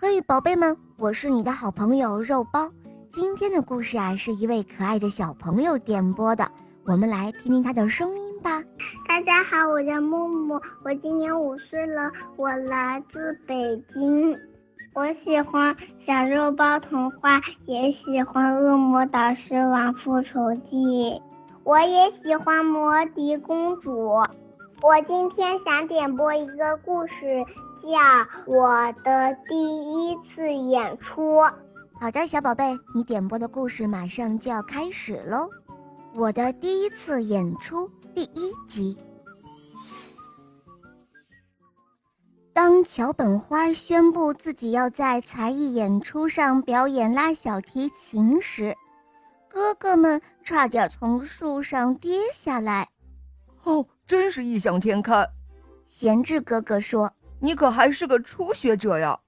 嘿，宝贝们，我是你的好朋友肉包。今天的故事啊，是一位可爱的小朋友点播的，我们来听听他的声音吧。大家好，我叫木木，我今年五岁了，我来自北京。我喜欢小肉包童话，也喜欢《恶魔导师王复仇记》，我也喜欢魔笛公主。我今天想点播一个故事。叫我的第一次演出。好的，小宝贝，你点播的故事马上就要开始喽。我的第一次演出第一集。当桥本花宣布自己要在才艺演出上表演拉小提琴时，哥哥们差点从树上跌下来。哦，真是异想天开！贤治哥哥说。你可还是个初学者呀！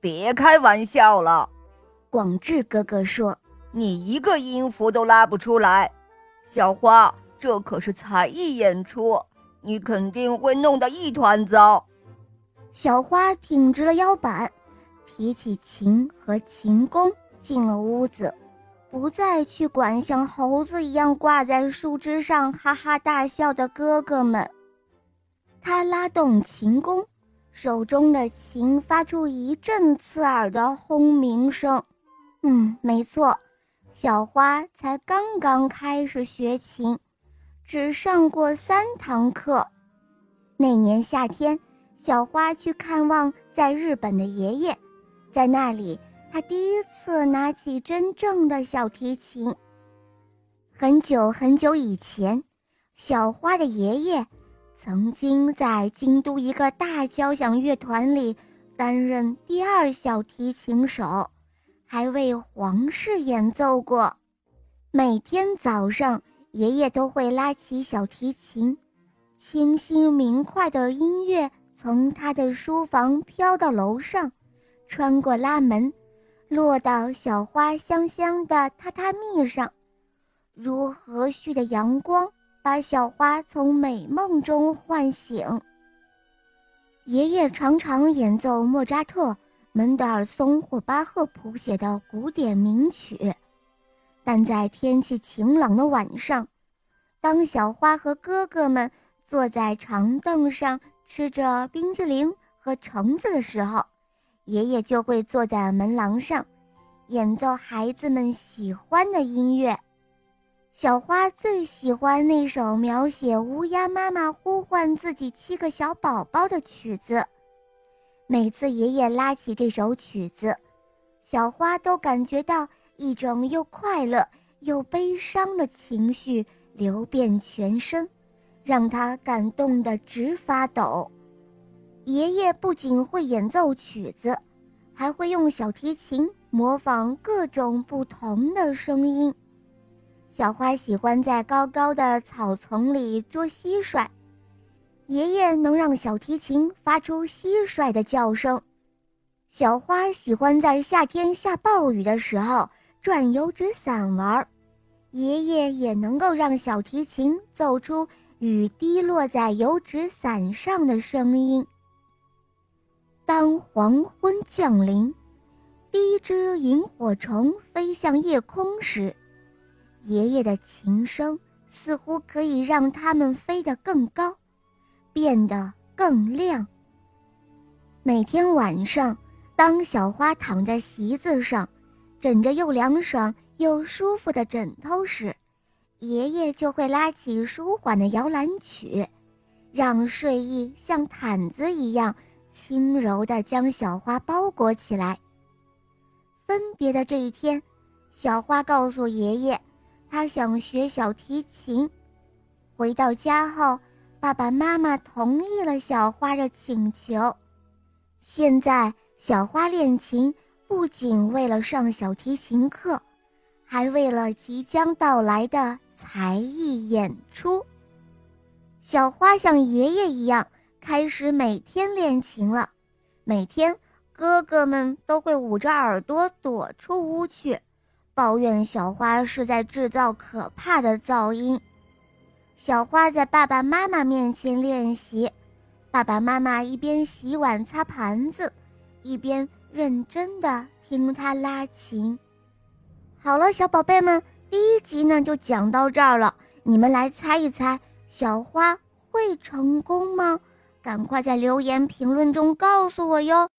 别开玩笑了，广志哥哥说：“你一个音符都拉不出来，小花，这可是才艺演出，你肯定会弄得一团糟。”小花挺直了腰板，提起琴和琴弓，进了屋子，不再去管像猴子一样挂在树枝上哈哈大笑的哥哥们。他拉动琴弓。手中的琴发出一阵刺耳的轰鸣声。嗯，没错，小花才刚刚开始学琴，只上过三堂课。那年夏天，小花去看望在日本的爷爷，在那里，她第一次拿起真正的小提琴。很久很久以前，小花的爷爷。曾经在京都一个大交响乐团里担任第二小提琴手，还为皇室演奏过。每天早上，爷爷都会拉起小提琴，清新明快的音乐从他的书房飘到楼上，穿过拉门，落到小花香香的榻榻米上，如和煦的阳光。把小花从美梦中唤醒。爷爷常常演奏莫扎特、门德尔松或巴赫谱写的古典名曲，但在天气晴朗的晚上，当小花和哥哥们坐在长凳上吃着冰淇淋和橙子的时候，爷爷就会坐在门廊上，演奏孩子们喜欢的音乐。小花最喜欢那首描写乌鸦妈妈呼唤自己七个小宝宝的曲子。每次爷爷拉起这首曲子，小花都感觉到一种又快乐又悲伤的情绪流遍全身，让她感动得直发抖。爷爷不仅会演奏曲子，还会用小提琴模仿各种不同的声音。小花喜欢在高高的草丛里捉蟋蟀，爷爷能让小提琴发出蟋蟀的叫声。小花喜欢在夏天下暴雨的时候转油纸伞玩，爷爷也能够让小提琴奏出雨滴落在油纸伞上的声音。当黄昏降临，第一只萤火虫飞向夜空时。爷爷的琴声似乎可以让它们飞得更高，变得更亮。每天晚上，当小花躺在席子上，枕着又凉爽又舒服的枕头时，爷爷就会拉起舒缓的摇篮曲，让睡意像毯子一样轻柔地将小花包裹起来。分别的这一天，小花告诉爷爷。他想学小提琴。回到家后，爸爸妈妈同意了小花的请求。现在，小花练琴不仅为了上小提琴课，还为了即将到来的才艺演出。小花像爷爷一样，开始每天练琴了。每天，哥哥们都会捂着耳朵躲出屋去。抱怨小花是在制造可怕的噪音。小花在爸爸妈妈面前练习，爸爸妈妈一边洗碗擦盘子，一边认真的听他拉琴。好了，小宝贝们，第一集呢就讲到这儿了。你们来猜一猜，小花会成功吗？赶快在留言评论中告诉我哟。